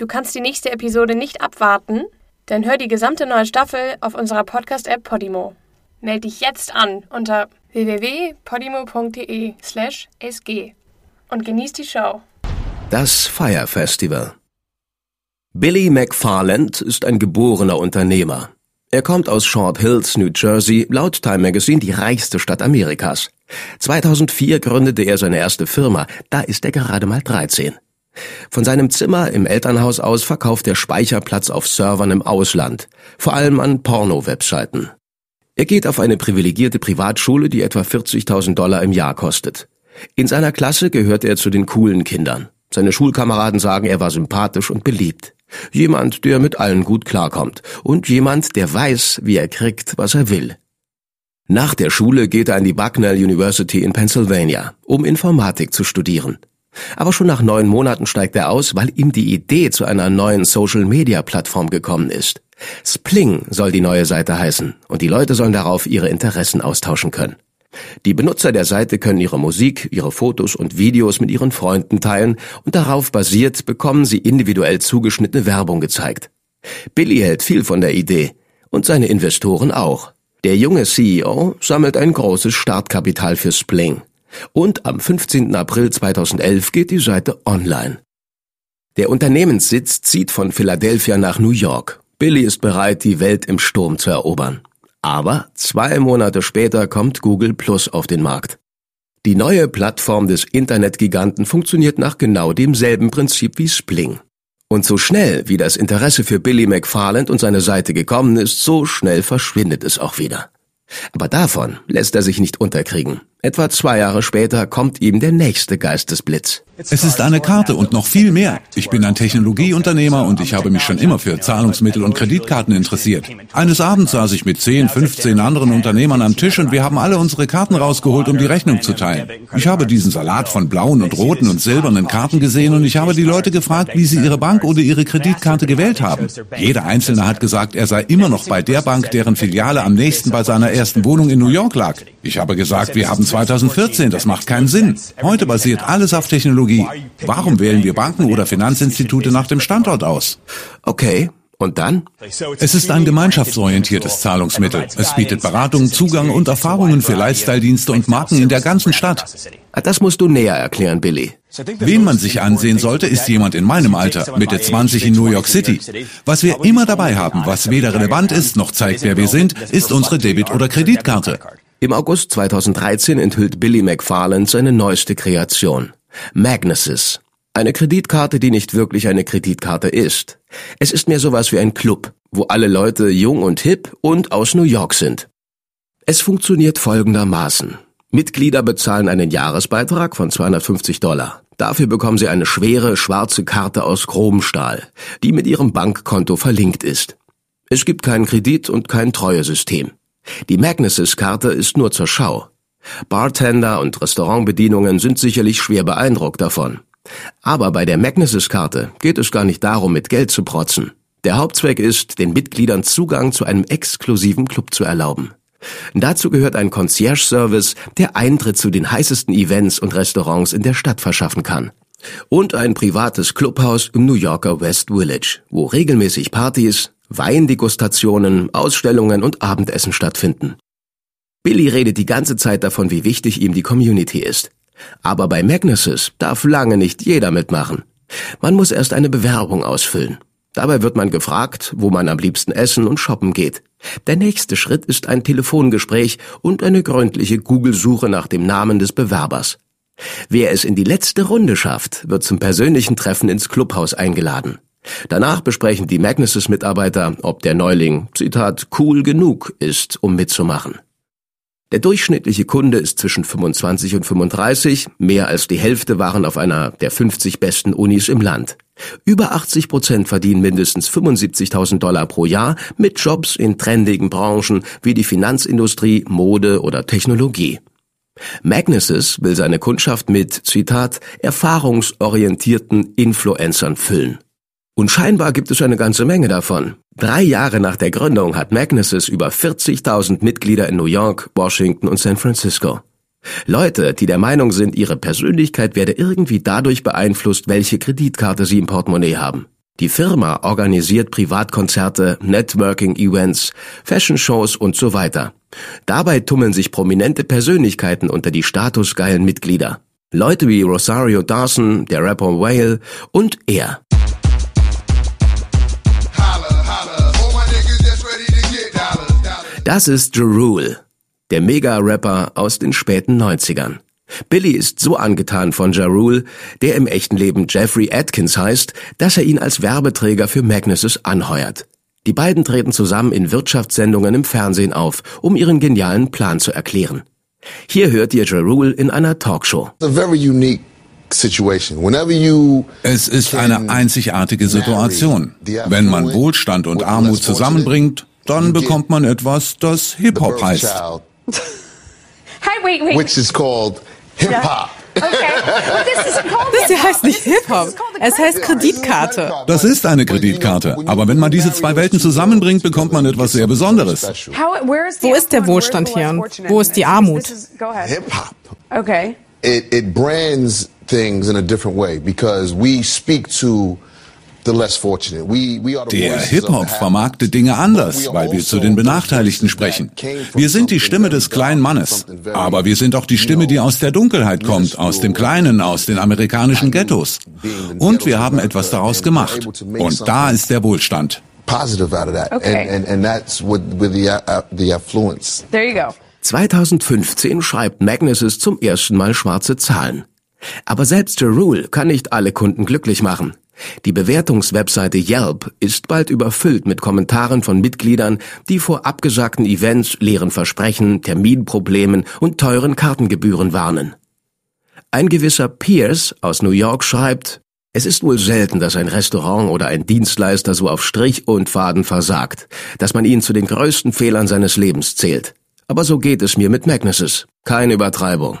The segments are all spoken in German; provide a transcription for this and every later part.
Du kannst die nächste Episode nicht abwarten? Dann hör die gesamte neue Staffel auf unserer Podcast-App Podimo. Meld dich jetzt an unter www.podimo.de/sg und genieß die Show. Das Fire Festival. Billy McFarland ist ein geborener Unternehmer. Er kommt aus Short Hills, New Jersey, laut Time Magazine die reichste Stadt Amerikas. 2004 gründete er seine erste Firma, da ist er gerade mal 13. Von seinem Zimmer im Elternhaus aus verkauft er Speicherplatz auf Servern im Ausland, vor allem an Porno-Webseiten. Er geht auf eine privilegierte Privatschule, die etwa 40.000 Dollar im Jahr kostet. In seiner Klasse gehört er zu den coolen Kindern. Seine Schulkameraden sagen, er war sympathisch und beliebt. Jemand, der mit allen gut klarkommt. Und jemand, der weiß, wie er kriegt, was er will. Nach der Schule geht er an die Bucknell University in Pennsylvania, um Informatik zu studieren. Aber schon nach neun Monaten steigt er aus, weil ihm die Idee zu einer neuen Social-Media-Plattform gekommen ist. Spling soll die neue Seite heißen, und die Leute sollen darauf ihre Interessen austauschen können. Die Benutzer der Seite können ihre Musik, ihre Fotos und Videos mit ihren Freunden teilen und darauf basiert bekommen sie individuell zugeschnittene Werbung gezeigt. Billy hält viel von der Idee und seine Investoren auch. Der junge CEO sammelt ein großes Startkapital für Spling. Und am 15. April 2011 geht die Seite online. Der Unternehmenssitz zieht von Philadelphia nach New York. Billy ist bereit, die Welt im Sturm zu erobern. Aber zwei Monate später kommt Google Plus auf den Markt. Die neue Plattform des Internetgiganten funktioniert nach genau demselben Prinzip wie Spling. Und so schnell, wie das Interesse für Billy McFarland und seine Seite gekommen ist, so schnell verschwindet es auch wieder. Aber davon lässt er sich nicht unterkriegen. Etwa zwei Jahre später kommt ihm der nächste Geistesblitz. Es ist eine Karte und noch viel mehr. Ich bin ein Technologieunternehmer und ich habe mich schon immer für Zahlungsmittel und Kreditkarten interessiert. Eines Abends saß ich mit 10, 15 anderen Unternehmern am Tisch und wir haben alle unsere Karten rausgeholt, um die Rechnung zu teilen. Ich habe diesen Salat von blauen und roten und silbernen Karten gesehen und ich habe die Leute gefragt, wie sie ihre Bank oder ihre Kreditkarte gewählt haben. Jeder Einzelne hat gesagt, er sei immer noch bei der Bank, deren Filiale am nächsten bei seiner ersten Wohnung in New York lag. Ich habe gesagt, wir haben 2014, das macht keinen Sinn. Heute basiert alles auf Technologie. Warum wählen wir Banken oder Finanzinstitute nach dem Standort aus? Okay, und dann? Es ist ein gemeinschaftsorientiertes Zahlungsmittel. Es bietet Beratung, Zugang und Erfahrungen für Lifestyle-Dienste und Marken in der ganzen Stadt. Ah, das musst du näher erklären, Billy. Wen man sich ansehen sollte, ist jemand in meinem Alter, Mitte 20 in New York City. Was wir immer dabei haben, was weder relevant ist noch zeigt, wer wir sind, ist unsere Debit- oder Kreditkarte. Im August 2013 enthüllt Billy McFarland seine neueste Kreation. Magnesis. Eine Kreditkarte, die nicht wirklich eine Kreditkarte ist. Es ist mehr sowas wie ein Club, wo alle Leute jung und hip und aus New York sind. Es funktioniert folgendermaßen. Mitglieder bezahlen einen Jahresbeitrag von 250 Dollar. Dafür bekommen sie eine schwere, schwarze Karte aus Chromstahl, die mit ihrem Bankkonto verlinkt ist. Es gibt keinen Kredit und kein Treuesystem. Die Magnesis-Karte ist nur zur Schau. Bartender und Restaurantbedienungen sind sicherlich schwer beeindruckt davon. Aber bei der Magnesis-Karte geht es gar nicht darum, mit Geld zu protzen. Der Hauptzweck ist, den Mitgliedern Zugang zu einem exklusiven Club zu erlauben. Dazu gehört ein Concierge-Service, der Eintritt zu den heißesten Events und Restaurants in der Stadt verschaffen kann. Und ein privates Clubhaus im New Yorker West Village, wo regelmäßig Partys, Weindegustationen, Ausstellungen und Abendessen stattfinden. Billy redet die ganze Zeit davon, wie wichtig ihm die Community ist. Aber bei Magnuses darf lange nicht jeder mitmachen. Man muss erst eine Bewerbung ausfüllen. Dabei wird man gefragt, wo man am liebsten essen und shoppen geht. Der nächste Schritt ist ein Telefongespräch und eine gründliche Google-Suche nach dem Namen des Bewerbers. Wer es in die letzte Runde schafft, wird zum persönlichen Treffen ins Clubhaus eingeladen. Danach besprechen die Magnuses-Mitarbeiter, ob der Neuling, Zitat, cool genug ist, um mitzumachen. Der durchschnittliche Kunde ist zwischen 25 und 35, mehr als die Hälfte waren auf einer der 50 besten Unis im Land. Über 80 Prozent verdienen mindestens 75.000 Dollar pro Jahr mit Jobs in trendigen Branchen wie die Finanzindustrie, Mode oder Technologie. Magnuses will seine Kundschaft mit, Zitat, erfahrungsorientierten Influencern füllen. Und scheinbar gibt es eine ganze Menge davon. Drei Jahre nach der Gründung hat Magnuses über 40.000 Mitglieder in New York, Washington und San Francisco. Leute, die der Meinung sind, ihre Persönlichkeit werde irgendwie dadurch beeinflusst, welche Kreditkarte sie im Portemonnaie haben. Die Firma organisiert Privatkonzerte, Networking-Events, Fashion-Shows und so weiter. Dabei tummeln sich prominente Persönlichkeiten unter die statusgeilen Mitglieder. Leute wie Rosario Dawson, der Rapper Whale und er. Das ist Jerul, der Mega-Rapper aus den späten 90ern. Billy ist so angetan von Ja Rule, der im echten Leben Jeffrey Atkins heißt, dass er ihn als Werbeträger für Magnuses anheuert. Die beiden treten zusammen in Wirtschaftssendungen im Fernsehen auf, um ihren genialen Plan zu erklären. Hier hört ihr Ja Rule in einer Talkshow. Es ist eine einzigartige Situation. Wenn man Wohlstand und Armut zusammenbringt, dann bekommt man etwas, das Hip-Hop heißt. Hey, wait, wait. Which is called Hip-Hop. Okay. Das hier heißt nicht Hip-Hop, es heißt Kreditkarte. Das ist eine Kreditkarte. Aber wenn man diese zwei Welten zusammenbringt, bekommt man etwas sehr Besonderes. How, where is the Wo ist der Wohlstand hier und wo ist die? Armut? Hip-Hop. Okay. It, it brands things in a different way because we speak to Der Hip-Hop the vermarktet Dinge anders, weil wir zu den Benachteiligten sprechen. Wir sind die Stimme des kleinen Mannes, aber wir sind auch die Stimme, die aus der Dunkelheit kommt, aus dem Kleinen, aus den amerikanischen Ghettos. Und wir haben etwas daraus gemacht. Und da ist der Wohlstand. positive out of that. Okay. And, and, and that's with, with the, uh, the affluence. There you go. 2015 schreibt Magnuses zum ersten Mal schwarze Zahlen. Aber selbst Jerule kann nicht alle Kunden glücklich machen. Die Bewertungswebseite Yelp ist bald überfüllt mit Kommentaren von Mitgliedern, die vor abgesagten Events, leeren Versprechen, Terminproblemen und teuren Kartengebühren warnen. Ein gewisser Pierce aus New York schreibt, es ist wohl selten, dass ein Restaurant oder ein Dienstleister so auf Strich und Faden versagt, dass man ihn zu den größten Fehlern seines Lebens zählt. Aber so geht es mir mit Magnuses. Keine Übertreibung.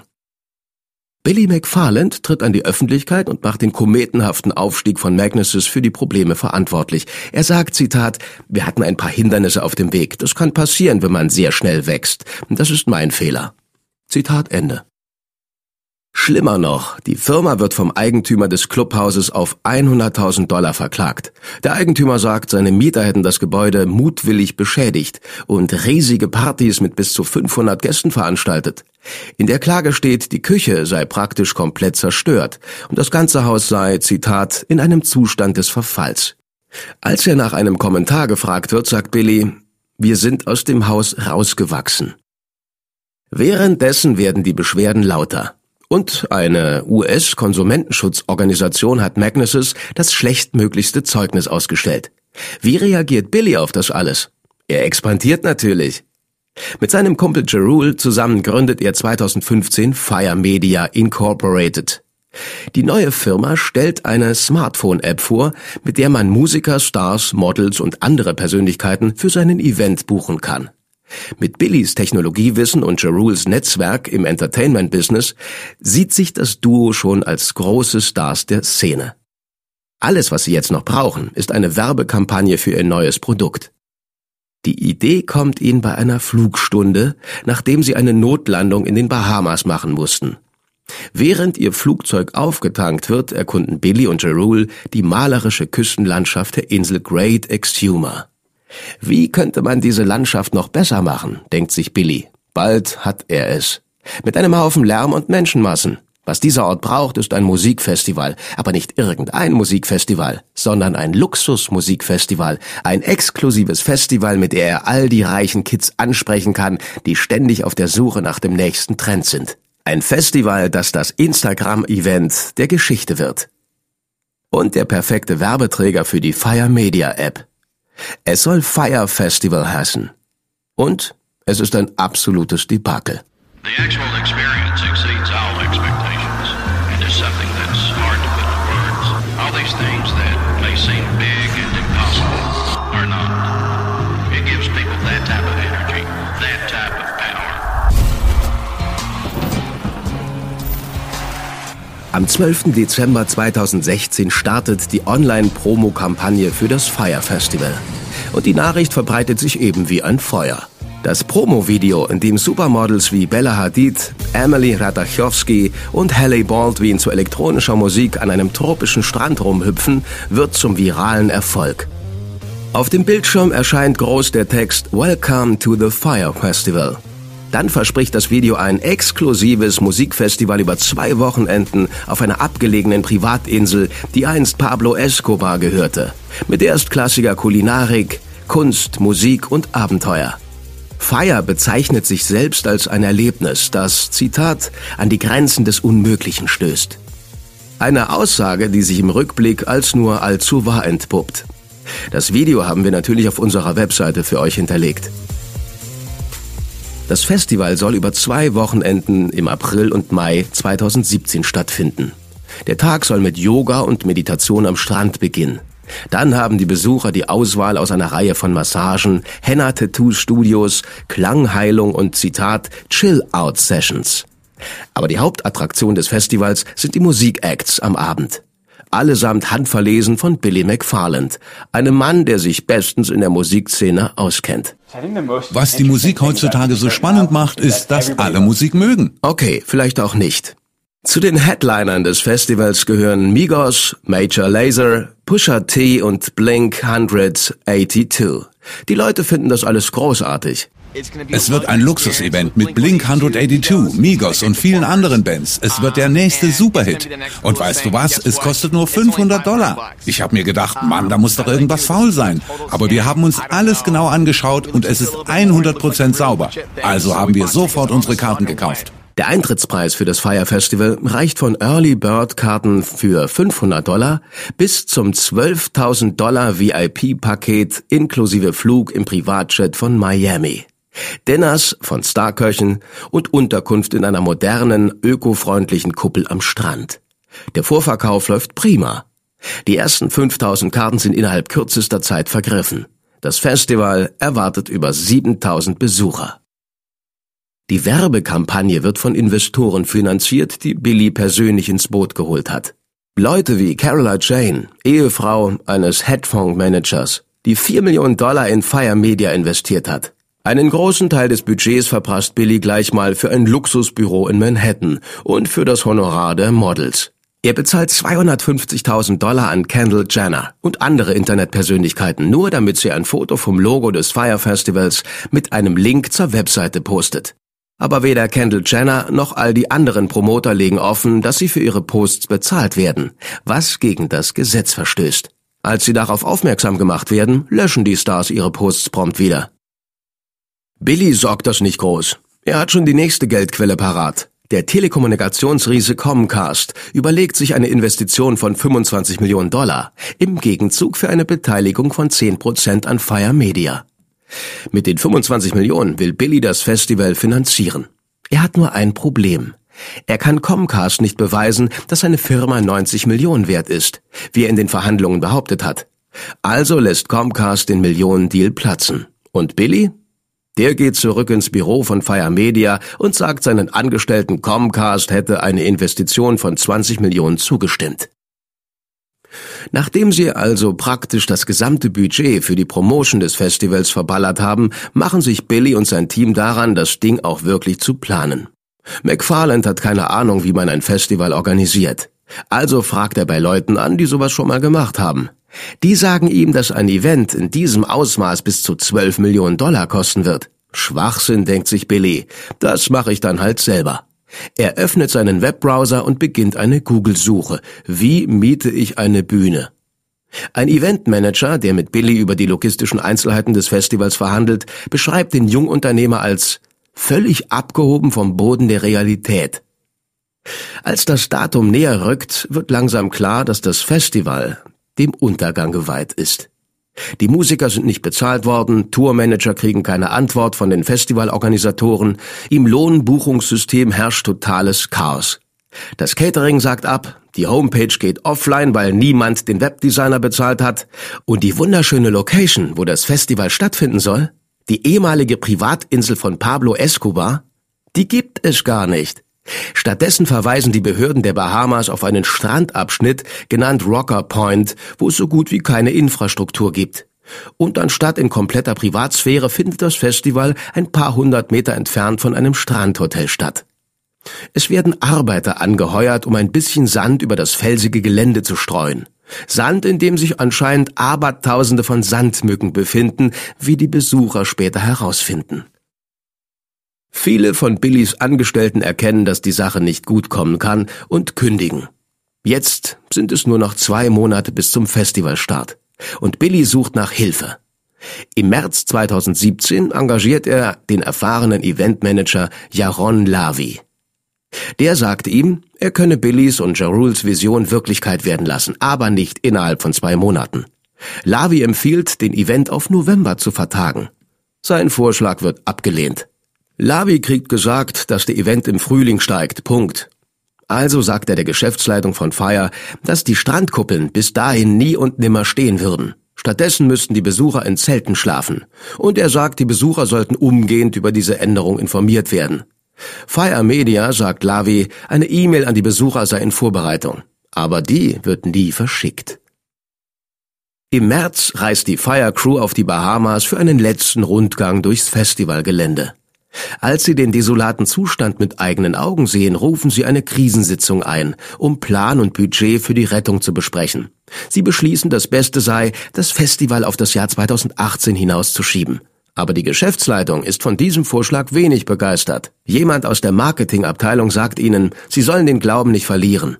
Billy McFarland tritt an die Öffentlichkeit und macht den kometenhaften Aufstieg von Magnuses für die Probleme verantwortlich. Er sagt, Zitat, wir hatten ein paar Hindernisse auf dem Weg. Das kann passieren, wenn man sehr schnell wächst. Das ist mein Fehler. Zitat Ende. Schlimmer noch, die Firma wird vom Eigentümer des Clubhauses auf 100.000 Dollar verklagt. Der Eigentümer sagt, seine Mieter hätten das Gebäude mutwillig beschädigt und riesige Partys mit bis zu 500 Gästen veranstaltet. In der Klage steht, die Küche sei praktisch komplett zerstört und das ganze Haus sei, Zitat, in einem Zustand des Verfalls. Als er nach einem Kommentar gefragt wird, sagt Billy, wir sind aus dem Haus rausgewachsen. Währenddessen werden die Beschwerden lauter. Und eine US-Konsumentenschutzorganisation hat Magnuses das schlechtmöglichste Zeugnis ausgestellt. Wie reagiert Billy auf das alles? Er expandiert natürlich. Mit seinem Kumpel Jerul zusammen gründet er 2015 Fire Media Incorporated. Die neue Firma stellt eine Smartphone-App vor, mit der man Musiker, Stars, Models und andere Persönlichkeiten für seinen Event buchen kann. Mit Billys Technologiewissen und Jeruls Netzwerk im Entertainment-Business sieht sich das Duo schon als große Stars der Szene. Alles, was sie jetzt noch brauchen, ist eine Werbekampagne für ihr neues Produkt. Die Idee kommt ihnen bei einer Flugstunde, nachdem sie eine Notlandung in den Bahamas machen mussten. Während ihr Flugzeug aufgetankt wird, erkunden Billy und Jerul die malerische Küstenlandschaft der Insel Great Exuma. Wie könnte man diese Landschaft noch besser machen, denkt sich Billy. Bald hat er es. Mit einem Haufen Lärm und Menschenmassen. Was dieser Ort braucht, ist ein Musikfestival, aber nicht irgendein Musikfestival, sondern ein Luxusmusikfestival, ein exklusives Festival, mit der er all die reichen Kids ansprechen kann, die ständig auf der Suche nach dem nächsten Trend sind. Ein Festival, das das Instagram-Event der Geschichte wird. Und der perfekte Werbeträger für die Fire Media App. Es soll Fire Festival heißen. Und es ist ein absolutes Debakel. Am 12. Dezember 2016 startet die Online-Promo-Kampagne für das Fire Festival. Und die Nachricht verbreitet sich eben wie ein Feuer. Das Promo-Video, in dem Supermodels wie Bella Hadid, Emily Ratajkowski und Halle Baldwin zu elektronischer Musik an einem tropischen Strand rumhüpfen, wird zum viralen Erfolg. Auf dem Bildschirm erscheint groß der Text Welcome to the Fire Festival. Dann verspricht das Video ein exklusives Musikfestival über zwei Wochenenden auf einer abgelegenen Privatinsel, die einst Pablo Escobar gehörte. Mit erstklassiger Kulinarik, Kunst, Musik und Abenteuer. Fire bezeichnet sich selbst als ein Erlebnis, das, Zitat, an die Grenzen des Unmöglichen stößt. Eine Aussage, die sich im Rückblick als nur allzu wahr entpuppt. Das Video haben wir natürlich auf unserer Webseite für euch hinterlegt. Das Festival soll über zwei Wochenenden im April und Mai 2017 stattfinden. Der Tag soll mit Yoga und Meditation am Strand beginnen. Dann haben die Besucher die Auswahl aus einer Reihe von Massagen, Henna-Tattoo-Studios, Klangheilung und Zitat Chill-Out-Sessions. Aber die Hauptattraktion des Festivals sind die Musikacts am Abend. Allesamt handverlesen von Billy McFarland, einem Mann, der sich bestens in der Musikszene auskennt. Was die Musik heutzutage so spannend macht, ist, dass alle Musik mögen. Okay, vielleicht auch nicht. Zu den Headlinern des Festivals gehören Migos, Major Lazer, Pusha T und Blink 182. Die Leute finden das alles großartig. Es wird ein Luxusevent mit Blink 182, Migos und vielen anderen Bands. Es wird der nächste Superhit. Und weißt du was? Es kostet nur 500 Dollar. Ich habe mir gedacht, Mann, da muss doch irgendwas faul sein. Aber wir haben uns alles genau angeschaut und es ist 100% sauber. Also haben wir sofort unsere Karten gekauft. Der Eintrittspreis für das Fire Festival reicht von Early Bird Karten für 500 Dollar bis zum 12.000 Dollar VIP-Paket inklusive Flug im Privatjet von Miami. Dinners von Starköchen und Unterkunft in einer modernen, ökofreundlichen Kuppel am Strand. Der Vorverkauf läuft prima. Die ersten 5000 Karten sind innerhalb kürzester Zeit vergriffen. Das Festival erwartet über 7000 Besucher. Die Werbekampagne wird von Investoren finanziert, die Billy persönlich ins Boot geholt hat. Leute wie Carola Jane, Ehefrau eines Hedgefonds-Managers, die 4 Millionen Dollar in Fire Media investiert hat. Einen großen Teil des Budgets verprasst Billy gleich mal für ein Luxusbüro in Manhattan und für das Honorar der Models. Er bezahlt 250.000 Dollar an Kendall Jenner und andere Internetpersönlichkeiten, nur damit sie ein Foto vom Logo des Fire Festivals mit einem Link zur Webseite postet. Aber weder Kendall Jenner noch all die anderen Promoter legen offen, dass sie für ihre Posts bezahlt werden, was gegen das Gesetz verstößt. Als sie darauf aufmerksam gemacht werden, löschen die Stars ihre Posts prompt wieder. Billy sorgt das nicht groß. Er hat schon die nächste Geldquelle parat. Der Telekommunikationsriese Comcast überlegt sich eine Investition von 25 Millionen Dollar im Gegenzug für eine Beteiligung von 10 Prozent an Fire Media. Mit den 25 Millionen will Billy das Festival finanzieren. Er hat nur ein Problem. Er kann Comcast nicht beweisen, dass seine Firma 90 Millionen wert ist, wie er in den Verhandlungen behauptet hat. Also lässt Comcast den Millionendeal platzen. Und Billy? Der geht zurück ins Büro von Fire Media und sagt seinen Angestellten Comcast hätte eine Investition von 20 Millionen zugestimmt. Nachdem sie also praktisch das gesamte Budget für die Promotion des Festivals verballert haben, machen sich Billy und sein Team daran, das Ding auch wirklich zu planen. McFarland hat keine Ahnung, wie man ein Festival organisiert. Also fragt er bei Leuten an, die sowas schon mal gemacht haben. Die sagen ihm, dass ein Event in diesem Ausmaß bis zu 12 Millionen Dollar kosten wird. Schwachsinn, denkt sich Billy. Das mache ich dann halt selber. Er öffnet seinen Webbrowser und beginnt eine Google-Suche. Wie miete ich eine Bühne? Ein Eventmanager, der mit Billy über die logistischen Einzelheiten des Festivals verhandelt, beschreibt den Jungunternehmer als völlig abgehoben vom Boden der Realität. Als das Datum näher rückt, wird langsam klar, dass das Festival dem Untergang geweiht ist. Die Musiker sind nicht bezahlt worden, Tourmanager kriegen keine Antwort von den Festivalorganisatoren, im Lohnbuchungssystem herrscht totales Chaos. Das Catering sagt ab, die Homepage geht offline, weil niemand den Webdesigner bezahlt hat, und die wunderschöne Location, wo das Festival stattfinden soll, die ehemalige Privatinsel von Pablo Escobar, die gibt es gar nicht. Stattdessen verweisen die Behörden der Bahamas auf einen Strandabschnitt, genannt Rocker Point, wo es so gut wie keine Infrastruktur gibt. Und anstatt in kompletter Privatsphäre findet das Festival ein paar hundert Meter entfernt von einem Strandhotel statt. Es werden Arbeiter angeheuert, um ein bisschen Sand über das felsige Gelände zu streuen. Sand, in dem sich anscheinend Abertausende von Sandmücken befinden, wie die Besucher später herausfinden. Viele von Billys Angestellten erkennen, dass die Sache nicht gut kommen kann und kündigen. Jetzt sind es nur noch zwei Monate bis zum Festivalstart und Billy sucht nach Hilfe. Im März 2017 engagiert er den erfahrenen Eventmanager Jaron Lavi. Der sagt ihm, er könne Billys und Jaruls Vision Wirklichkeit werden lassen, aber nicht innerhalb von zwei Monaten. Lavi empfiehlt, den Event auf November zu vertagen. Sein Vorschlag wird abgelehnt. Lavi kriegt gesagt, dass der Event im Frühling steigt. Punkt. Also sagt er der Geschäftsleitung von Fire, dass die Strandkuppeln bis dahin nie und nimmer stehen würden. Stattdessen müssten die Besucher in Zelten schlafen. Und er sagt, die Besucher sollten umgehend über diese Änderung informiert werden. Fire Media sagt Lavi, eine E-Mail an die Besucher sei in Vorbereitung. Aber die wird nie verschickt. Im März reist die Fire Crew auf die Bahamas für einen letzten Rundgang durchs Festivalgelände. Als sie den desolaten Zustand mit eigenen Augen sehen, rufen sie eine Krisensitzung ein, um Plan und Budget für die Rettung zu besprechen. Sie beschließen, das Beste sei, das Festival auf das Jahr 2018 hinauszuschieben. Aber die Geschäftsleitung ist von diesem Vorschlag wenig begeistert. Jemand aus der Marketingabteilung sagt ihnen, sie sollen den Glauben nicht verlieren.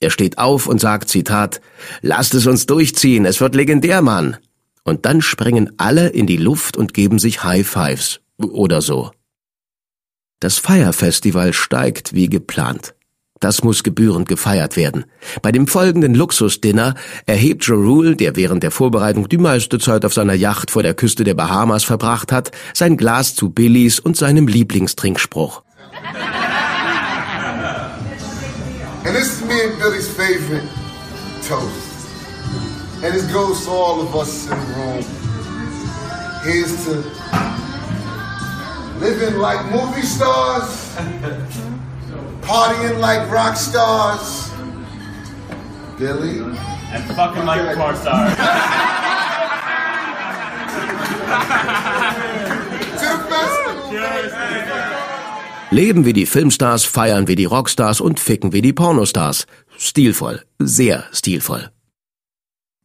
Er steht auf und sagt, Zitat, Lasst es uns durchziehen, es wird legendär, Mann. Und dann springen alle in die Luft und geben sich High Fives. Oder so. Das Feierfestival steigt wie geplant. Das muss gebührend gefeiert werden. Bei dem folgenden Luxusdinner erhebt Jerul, der während der Vorbereitung die meiste Zeit auf seiner Yacht vor der Küste der Bahamas verbracht hat, sein Glas zu Billys und seinem Lieblingstrinkspruch. And this is me and Billy's favorite toast. And it goes to all of us in the room. Here's to living like movie stars. partying like rock stars. Billy. And fucking like porn stars. Leben wie die Filmstars, feiern wie die Rockstars und ficken wie die Pornostars. Stilvoll, sehr stilvoll.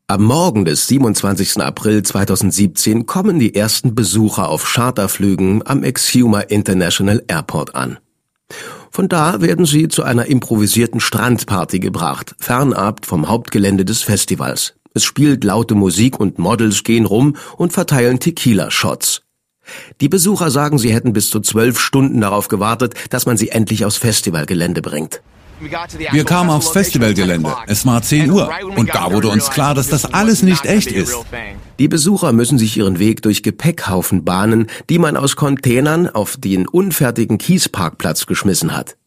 Am Morgen des 27. April 2017 kommen die ersten Besucher auf Charterflügen am Exuma International Airport an. Von da werden sie zu einer improvisierten Strandparty gebracht, fernab vom Hauptgelände des Festivals. Es spielt laute Musik und Models gehen rum und verteilen Tequila-Shots. Die Besucher sagen, sie hätten bis zu zwölf Stunden darauf gewartet, dass man sie endlich aufs Festivalgelände bringt. Wir kamen aufs Festivalgelände. Es war 10 Uhr. Und da wurde uns klar, dass das alles nicht echt ist. Die Besucher müssen sich ihren Weg durch Gepäckhaufen bahnen, die man aus Containern auf den unfertigen Kiesparkplatz geschmissen hat.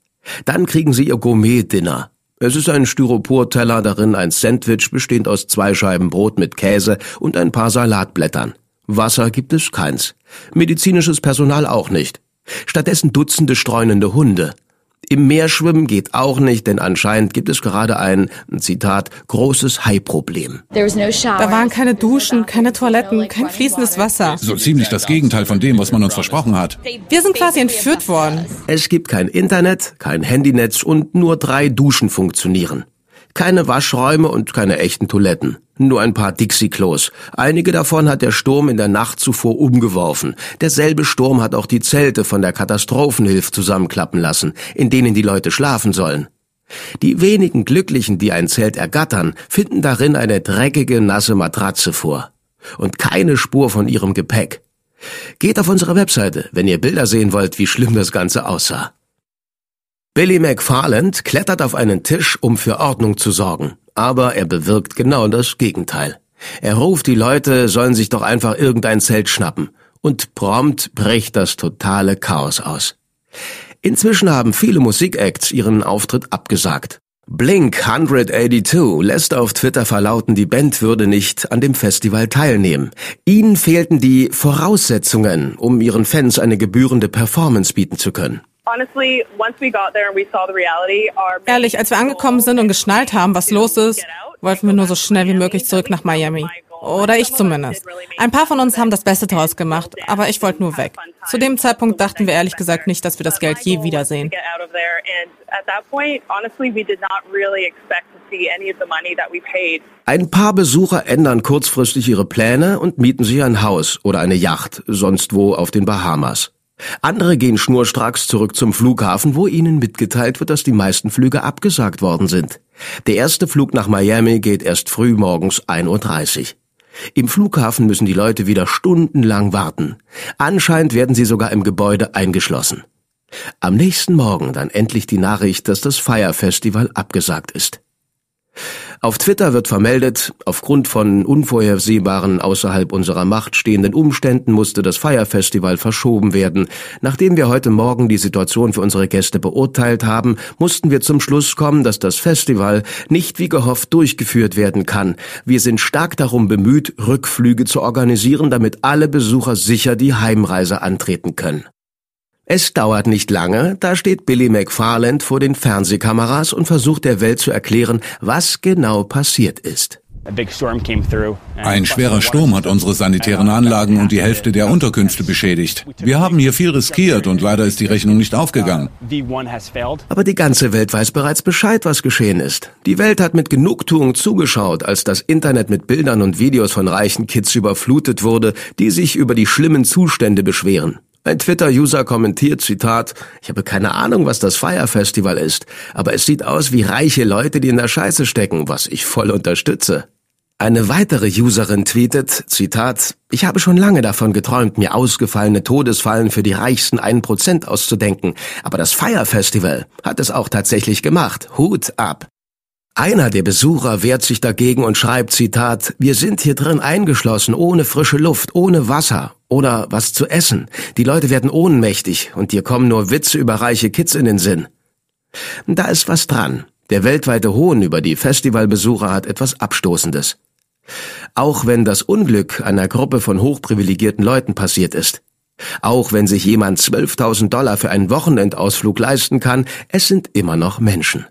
Dann kriegen sie ihr Gourmet-Dinner. Es ist ein Styroporteller, darin ein Sandwich bestehend aus zwei Scheiben Brot mit Käse und ein paar Salatblättern. Wasser gibt es keins. Medizinisches Personal auch nicht. Stattdessen Dutzende streunende Hunde. Im Meer schwimmen geht auch nicht, denn anscheinend gibt es gerade ein, Zitat, großes Hai-Problem. Da waren keine Duschen, keine Toiletten, kein fließendes Wasser. So ziemlich das Gegenteil von dem, was man uns versprochen hat. Wir sind quasi entführt worden. Es gibt kein Internet, kein Handynetz und nur drei Duschen funktionieren. Keine Waschräume und keine echten Toiletten. Nur ein paar Dixie-Klos. Einige davon hat der Sturm in der Nacht zuvor umgeworfen. Derselbe Sturm hat auch die Zelte von der Katastrophenhilfe zusammenklappen lassen, in denen die Leute schlafen sollen. Die wenigen Glücklichen, die ein Zelt ergattern, finden darin eine dreckige, nasse Matratze vor. Und keine Spur von ihrem Gepäck. Geht auf unsere Webseite, wenn ihr Bilder sehen wollt, wie schlimm das Ganze aussah. Billy McFarland klettert auf einen Tisch, um für Ordnung zu sorgen. Aber er bewirkt genau das Gegenteil. Er ruft die Leute, sollen sich doch einfach irgendein Zelt schnappen. Und prompt bricht das totale Chaos aus. Inzwischen haben viele Musikacts ihren Auftritt abgesagt. Blink 182 lässt auf Twitter verlauten, die Band würde nicht an dem Festival teilnehmen. Ihnen fehlten die Voraussetzungen, um ihren Fans eine gebührende Performance bieten zu können. Ehrlich, als wir angekommen sind und geschnallt haben, was los ist, wollten wir nur so schnell wie möglich zurück nach Miami. Oder ich zumindest. Ein paar von uns haben das Beste draus gemacht, aber ich wollte nur weg. Zu dem Zeitpunkt dachten wir ehrlich gesagt nicht, dass wir das Geld je wiedersehen. Ein paar Besucher ändern kurzfristig ihre Pläne und mieten sich ein Haus oder eine Yacht, sonst wo auf den Bahamas. Andere gehen schnurstracks zurück zum Flughafen, wo ihnen mitgeteilt wird, dass die meisten Flüge abgesagt worden sind. Der erste Flug nach Miami geht erst früh morgens 1.30 Uhr. Im Flughafen müssen die Leute wieder stundenlang warten. Anscheinend werden sie sogar im Gebäude eingeschlossen. Am nächsten Morgen dann endlich die Nachricht, dass das Fire Festival abgesagt ist. Auf Twitter wird vermeldet, aufgrund von unvorhersehbaren, außerhalb unserer Macht stehenden Umständen musste das Feierfestival verschoben werden. Nachdem wir heute Morgen die Situation für unsere Gäste beurteilt haben, mussten wir zum Schluss kommen, dass das Festival nicht wie gehofft durchgeführt werden kann. Wir sind stark darum bemüht, Rückflüge zu organisieren, damit alle Besucher sicher die Heimreise antreten können. Es dauert nicht lange, da steht Billy McFarland vor den Fernsehkameras und versucht der Welt zu erklären, was genau passiert ist. Ein schwerer Sturm hat unsere sanitären Anlagen und die Hälfte der Unterkünfte beschädigt. Wir haben hier viel riskiert und leider ist die Rechnung nicht aufgegangen. Aber die ganze Welt weiß bereits Bescheid, was geschehen ist. Die Welt hat mit Genugtuung zugeschaut, als das Internet mit Bildern und Videos von reichen Kids überflutet wurde, die sich über die schlimmen Zustände beschweren. Ein Twitter-User kommentiert, Zitat, ich habe keine Ahnung, was das Fire Festival ist, aber es sieht aus wie reiche Leute, die in der Scheiße stecken, was ich voll unterstütze. Eine weitere Userin tweetet, Zitat, ich habe schon lange davon geträumt, mir ausgefallene Todesfallen für die reichsten einen Prozent auszudenken, aber das Fire Festival hat es auch tatsächlich gemacht. Hut ab. Einer der Besucher wehrt sich dagegen und schreibt, Zitat, wir sind hier drin eingeschlossen, ohne frische Luft, ohne Wasser oder was zu essen. Die Leute werden ohnmächtig und dir kommen nur Witze über reiche Kids in den Sinn. Da ist was dran. Der weltweite Hohn über die Festivalbesucher hat etwas Abstoßendes. Auch wenn das Unglück einer Gruppe von hochprivilegierten Leuten passiert ist. Auch wenn sich jemand 12.000 Dollar für einen Wochenendausflug leisten kann, es sind immer noch Menschen.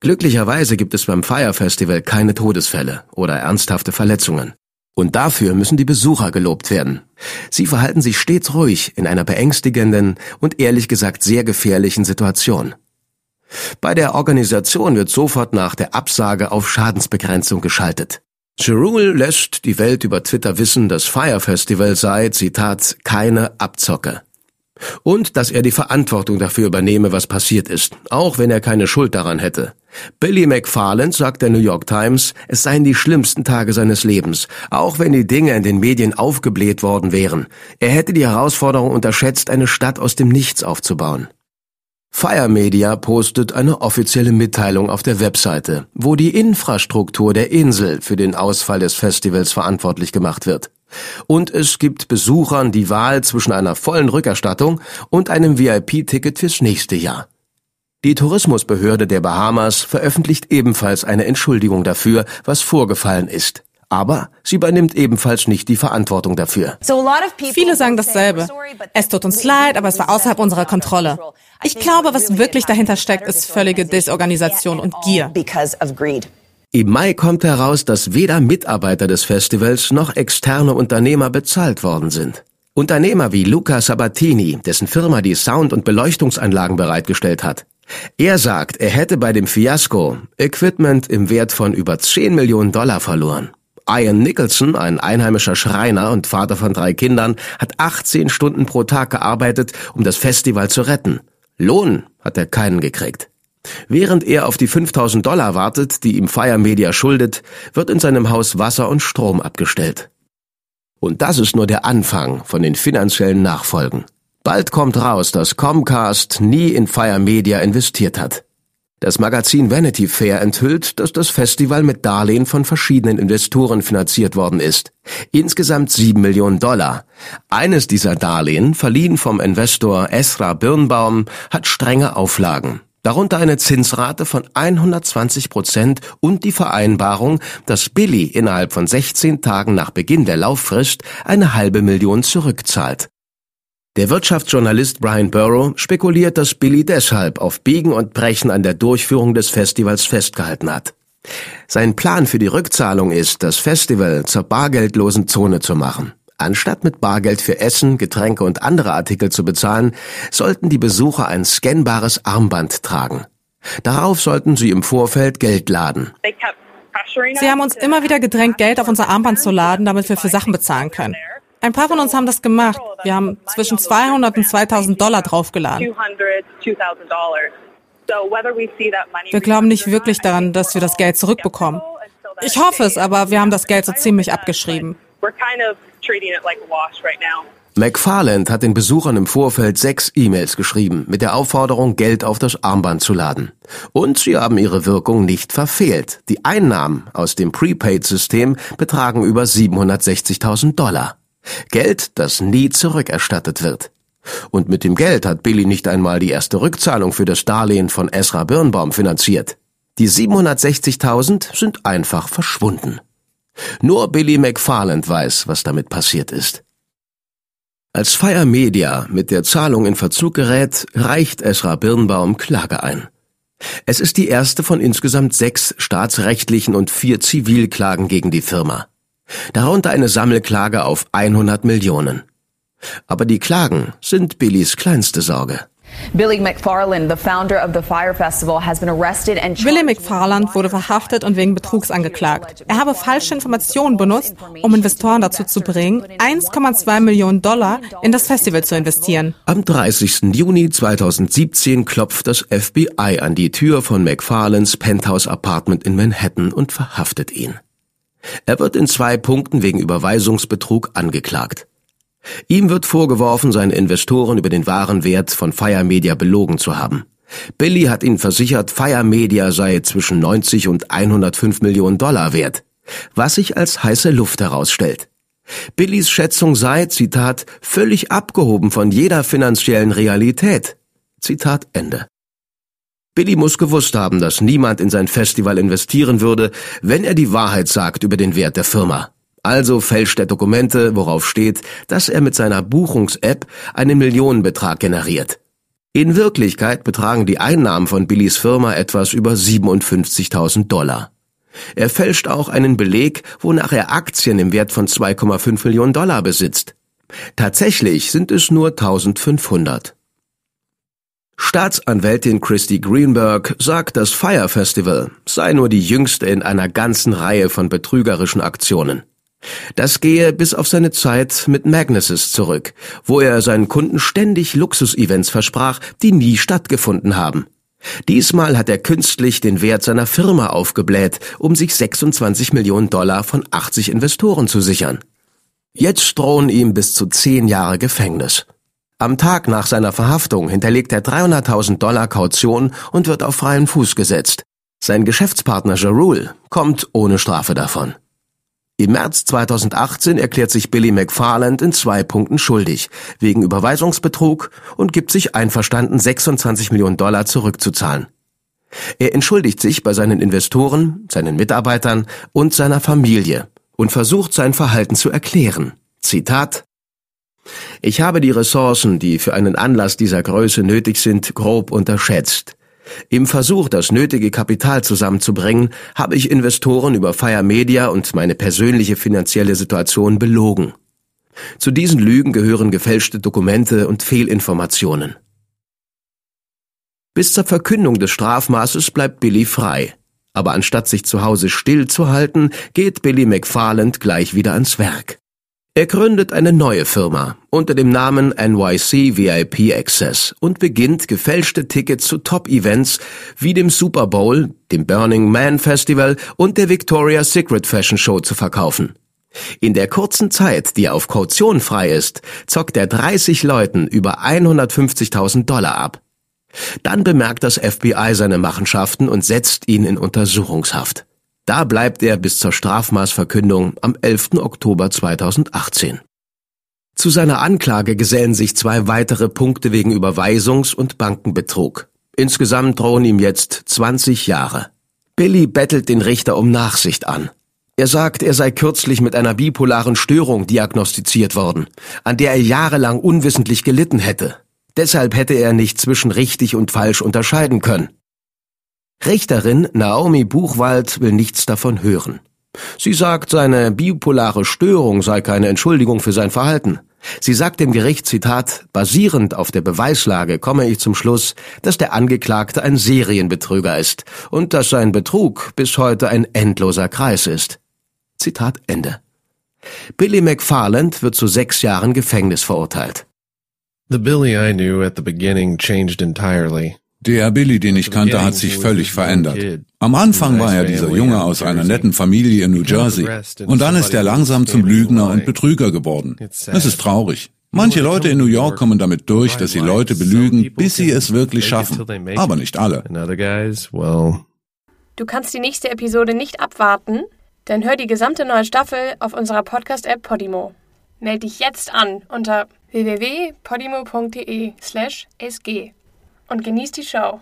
Glücklicherweise gibt es beim Fire Festival keine Todesfälle oder ernsthafte Verletzungen. Und dafür müssen die Besucher gelobt werden. Sie verhalten sich stets ruhig in einer beängstigenden und ehrlich gesagt sehr gefährlichen Situation. Bei der Organisation wird sofort nach der Absage auf Schadensbegrenzung geschaltet. Jerul lässt die Welt über Twitter wissen, das Fire Festival sei, Zitat, keine Abzocke und dass er die Verantwortung dafür übernehme, was passiert ist, auch wenn er keine Schuld daran hätte. Billy McFarland sagt der New York Times, es seien die schlimmsten Tage seines Lebens, auch wenn die Dinge in den Medien aufgebläht worden wären. Er hätte die Herausforderung unterschätzt, eine Stadt aus dem Nichts aufzubauen. Fire Media postet eine offizielle Mitteilung auf der Webseite, wo die Infrastruktur der Insel für den Ausfall des Festivals verantwortlich gemacht wird. Und es gibt Besuchern die Wahl zwischen einer vollen Rückerstattung und einem VIP-Ticket fürs nächste Jahr. Die Tourismusbehörde der Bahamas veröffentlicht ebenfalls eine Entschuldigung dafür, was vorgefallen ist. Aber sie übernimmt ebenfalls nicht die Verantwortung dafür. Viele sagen dasselbe. Es tut uns leid, aber es war außerhalb unserer Kontrolle. Ich glaube, was wirklich dahinter steckt, ist völlige Desorganisation und Gier. Im Mai kommt heraus, dass weder Mitarbeiter des Festivals noch externe Unternehmer bezahlt worden sind. Unternehmer wie Luca Sabatini, dessen Firma die Sound- und Beleuchtungsanlagen bereitgestellt hat. Er sagt, er hätte bei dem Fiasko Equipment im Wert von über 10 Millionen Dollar verloren. Ian Nicholson, ein einheimischer Schreiner und Vater von drei Kindern, hat 18 Stunden pro Tag gearbeitet, um das Festival zu retten. Lohn hat er keinen gekriegt. Während er auf die 5000 Dollar wartet, die ihm Fire Media schuldet, wird in seinem Haus Wasser und Strom abgestellt. Und das ist nur der Anfang von den finanziellen Nachfolgen. Bald kommt raus, dass Comcast nie in Fire Media investiert hat. Das Magazin Vanity Fair enthüllt, dass das Festival mit Darlehen von verschiedenen Investoren finanziert worden ist. Insgesamt sieben Millionen Dollar. Eines dieser Darlehen, verliehen vom Investor Esra Birnbaum, hat strenge Auflagen darunter eine Zinsrate von 120 Prozent und die Vereinbarung, dass Billy innerhalb von 16 Tagen nach Beginn der Lauffrist eine halbe Million zurückzahlt. Der Wirtschaftsjournalist Brian Burrow spekuliert, dass Billy deshalb auf Biegen und Brechen an der Durchführung des Festivals festgehalten hat. Sein Plan für die Rückzahlung ist, das Festival zur bargeldlosen Zone zu machen. Anstatt mit Bargeld für Essen, Getränke und andere Artikel zu bezahlen, sollten die Besucher ein scannbares Armband tragen. Darauf sollten sie im Vorfeld Geld laden. Sie haben uns immer wieder gedrängt, Geld auf unser Armband zu laden, damit wir für Sachen bezahlen können. Ein paar von uns haben das gemacht. Wir haben zwischen 200 und 2000 Dollar draufgeladen. Wir glauben nicht wirklich daran, dass wir das Geld zurückbekommen. Ich hoffe es, aber wir haben das Geld so ziemlich abgeschrieben. McFarland hat den Besuchern im Vorfeld sechs E-Mails geschrieben, mit der Aufforderung, Geld auf das Armband zu laden. Und sie haben ihre Wirkung nicht verfehlt. Die Einnahmen aus dem Prepaid-System betragen über 760.000 Dollar. Geld, das nie zurückerstattet wird. Und mit dem Geld hat Billy nicht einmal die erste Rückzahlung für das Darlehen von Ezra Birnbaum finanziert. Die 760.000 sind einfach verschwunden. Nur Billy McFarland weiß, was damit passiert ist. Als Fire Media mit der Zahlung in Verzug gerät, reicht Esra Birnbaum Klage ein. Es ist die erste von insgesamt sechs staatsrechtlichen und vier Zivilklagen gegen die Firma. Darunter eine Sammelklage auf 100 Millionen. Aber die Klagen sind Billys kleinste Sorge. Billy McFarland, the founder of the Fire Festival, has been arrested and Billy McFarland wurde verhaftet und wegen Betrugs angeklagt. Er habe falsche Informationen benutzt, um Investoren dazu zu bringen, 1,2 Millionen Dollar in das Festival zu investieren. Am 30. Juni 2017 klopft das FBI an die Tür von McFarlands Penthouse Apartment in Manhattan und verhaftet ihn. Er wird in zwei Punkten wegen Überweisungsbetrug angeklagt. Ihm wird vorgeworfen, seine Investoren über den wahren Wert von Fire Media belogen zu haben. Billy hat ihnen versichert, Fire Media sei zwischen 90 und 105 Millionen Dollar wert, was sich als heiße Luft herausstellt. Billys Schätzung sei, Zitat, völlig abgehoben von jeder finanziellen Realität. Zitat Ende. Billy muss gewusst haben, dass niemand in sein Festival investieren würde, wenn er die Wahrheit sagt über den Wert der Firma. Also fälscht er Dokumente, worauf steht, dass er mit seiner Buchungs-App einen Millionenbetrag generiert. In Wirklichkeit betragen die Einnahmen von Billys Firma etwas über 57.000 Dollar. Er fälscht auch einen Beleg, wonach er Aktien im Wert von 2,5 Millionen Dollar besitzt. Tatsächlich sind es nur 1500. Staatsanwältin Christy Greenberg sagt, das Fire Festival sei nur die jüngste in einer ganzen Reihe von betrügerischen Aktionen. Das gehe bis auf seine Zeit mit Magnuses zurück, wo er seinen Kunden ständig Luxusevents versprach, die nie stattgefunden haben. Diesmal hat er künstlich den Wert seiner Firma aufgebläht, um sich 26 Millionen Dollar von 80 Investoren zu sichern. Jetzt drohen ihm bis zu zehn Jahre Gefängnis. Am Tag nach seiner Verhaftung hinterlegt er 300.000 Dollar Kaution und wird auf freien Fuß gesetzt. Sein Geschäftspartner Jarul kommt ohne Strafe davon. Im März 2018 erklärt sich Billy McFarland in zwei Punkten schuldig, wegen Überweisungsbetrug und gibt sich einverstanden, 26 Millionen Dollar zurückzuzahlen. Er entschuldigt sich bei seinen Investoren, seinen Mitarbeitern und seiner Familie und versucht sein Verhalten zu erklären. Zitat ich habe die Ressourcen, die für einen Anlass dieser Größe nötig sind, grob unterschätzt. Im Versuch, das nötige Kapital zusammenzubringen, habe ich Investoren über Fire Media und meine persönliche finanzielle Situation belogen. Zu diesen Lügen gehören gefälschte Dokumente und Fehlinformationen. Bis zur Verkündung des Strafmaßes bleibt Billy frei. Aber anstatt sich zu Hause stillzuhalten, geht Billy McFarland gleich wieder ans Werk. Er gründet eine neue Firma unter dem Namen NYC VIP Access und beginnt gefälschte Tickets zu Top-Events wie dem Super Bowl, dem Burning Man Festival und der Victoria's Secret Fashion Show zu verkaufen. In der kurzen Zeit, die er auf Kaution frei ist, zockt er 30 Leuten über 150.000 Dollar ab. Dann bemerkt das FBI seine Machenschaften und setzt ihn in Untersuchungshaft. Da bleibt er bis zur Strafmaßverkündung am 11. Oktober 2018. Zu seiner Anklage gesellen sich zwei weitere Punkte wegen Überweisungs- und Bankenbetrug. Insgesamt drohen ihm jetzt 20 Jahre. Billy bettelt den Richter um Nachsicht an. Er sagt, er sei kürzlich mit einer bipolaren Störung diagnostiziert worden, an der er jahrelang unwissentlich gelitten hätte. Deshalb hätte er nicht zwischen richtig und falsch unterscheiden können. Richterin Naomi Buchwald will nichts davon hören. Sie sagt, seine bipolare Störung sei keine Entschuldigung für sein Verhalten. Sie sagt dem Gericht, Zitat, basierend auf der Beweislage komme ich zum Schluss, dass der Angeklagte ein Serienbetrüger ist und dass sein Betrug bis heute ein endloser Kreis ist. Zitat Ende. Billy McFarland wird zu sechs Jahren Gefängnis verurteilt. The Billy I knew at the beginning changed entirely. Der Billy, den ich kannte, hat sich völlig verändert. Am Anfang war er dieser Junge aus einer netten Familie in New Jersey. Und dann ist er langsam zum Lügner und Betrüger geworden. Es ist traurig. Manche Leute in New York kommen damit durch, dass sie Leute belügen, bis sie es wirklich schaffen. Aber nicht alle. Du kannst die nächste Episode nicht abwarten? Dann hör die gesamte neue Staffel auf unserer Podcast-App Podimo. Meld dich jetzt an unter www.podimo.de slash sg und genießt die Show.